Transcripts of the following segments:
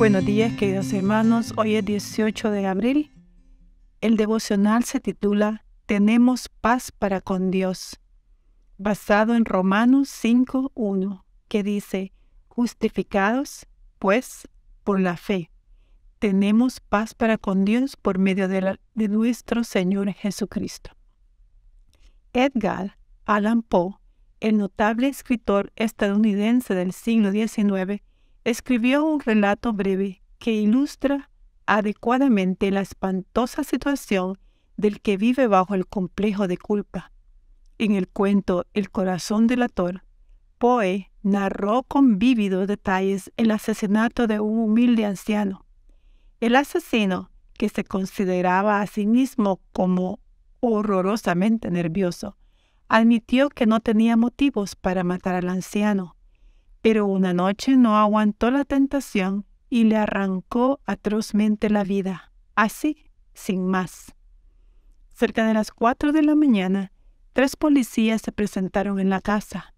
Buenos días, queridos hermanos. Hoy es 18 de abril. El devocional se titula Tenemos paz para con Dios, basado en Romanos 5.1, que dice, justificados, pues, por la fe. Tenemos paz para con Dios por medio de, de nuestro Señor Jesucristo. Edgar Allan Poe, el notable escritor estadounidense del siglo XIX, escribió un relato breve que ilustra adecuadamente la espantosa situación del que vive bajo el complejo de culpa. En el cuento El corazón del ator, Poe narró con vívidos detalles el asesinato de un humilde anciano. El asesino, que se consideraba a sí mismo como horrorosamente nervioso, admitió que no tenía motivos para matar al anciano, pero una noche no aguantó la tentación y le arrancó atrozmente la vida, así, sin más. Cerca de las cuatro de la mañana, tres policías se presentaron en la casa.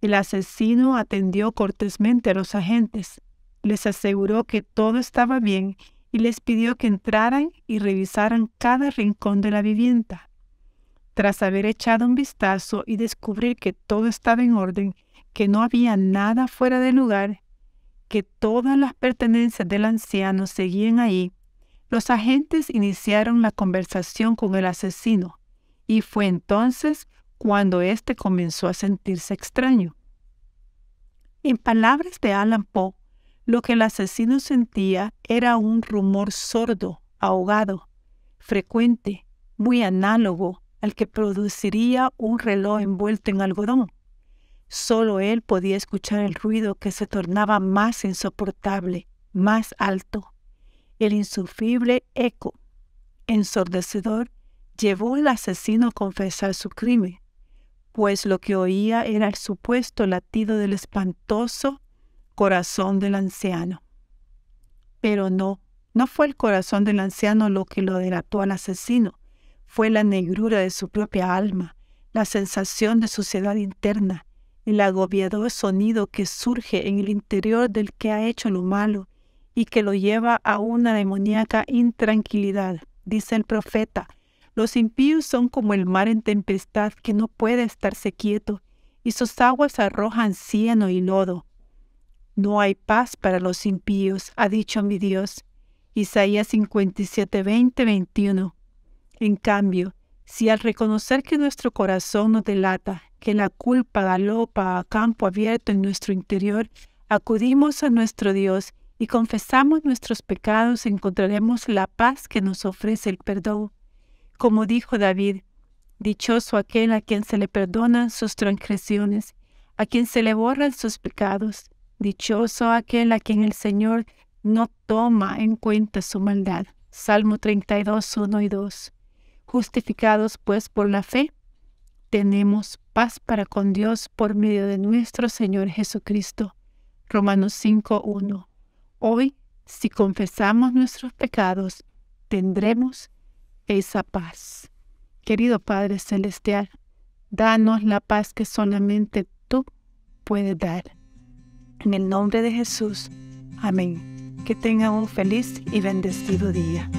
El asesino atendió cortésmente a los agentes, les aseguró que todo estaba bien y les pidió que entraran y revisaran cada rincón de la vivienda. Tras haber echado un vistazo y descubrir que todo estaba en orden, que no había nada fuera de lugar, que todas las pertenencias del anciano seguían ahí, los agentes iniciaron la conversación con el asesino, y fue entonces cuando éste comenzó a sentirse extraño. En palabras de Alan Poe, lo que el asesino sentía era un rumor sordo, ahogado, frecuente, muy análogo al que produciría un reloj envuelto en algodón. Solo él podía escuchar el ruido que se tornaba más insoportable, más alto. El insufrible eco ensordecedor llevó al asesino a confesar su crimen, pues lo que oía era el supuesto latido del espantoso corazón del anciano. Pero no, no fue el corazón del anciano lo que lo delató al asesino, fue la negrura de su propia alma, la sensación de suciedad interna, el agobiador sonido que surge en el interior del que ha hecho lo malo y que lo lleva a una demoníaca intranquilidad. Dice el profeta, los impíos son como el mar en tempestad que no puede estarse quieto, y sus aguas arrojan cieno y lodo. No hay paz para los impíos, ha dicho mi Dios. Isaías 57, 20, 21. En cambio, si al reconocer que nuestro corazón nos delata, que la culpa galopa a campo abierto en nuestro interior, acudimos a nuestro Dios y confesamos nuestros pecados, encontraremos la paz que nos ofrece el perdón. Como dijo David, dichoso aquel a quien se le perdonan sus transgresiones, a quien se le borran sus pecados, dichoso aquel a quien el Señor no toma en cuenta su maldad. Salmo 32, 1 y 2. Justificados pues por la fe, tenemos paz para con Dios por medio de nuestro Señor Jesucristo. Romanos 5.1. Hoy, si confesamos nuestros pecados, tendremos esa paz. Querido Padre Celestial, danos la paz que solamente tú puedes dar. En el nombre de Jesús. Amén. Que tengan un feliz y bendecido día.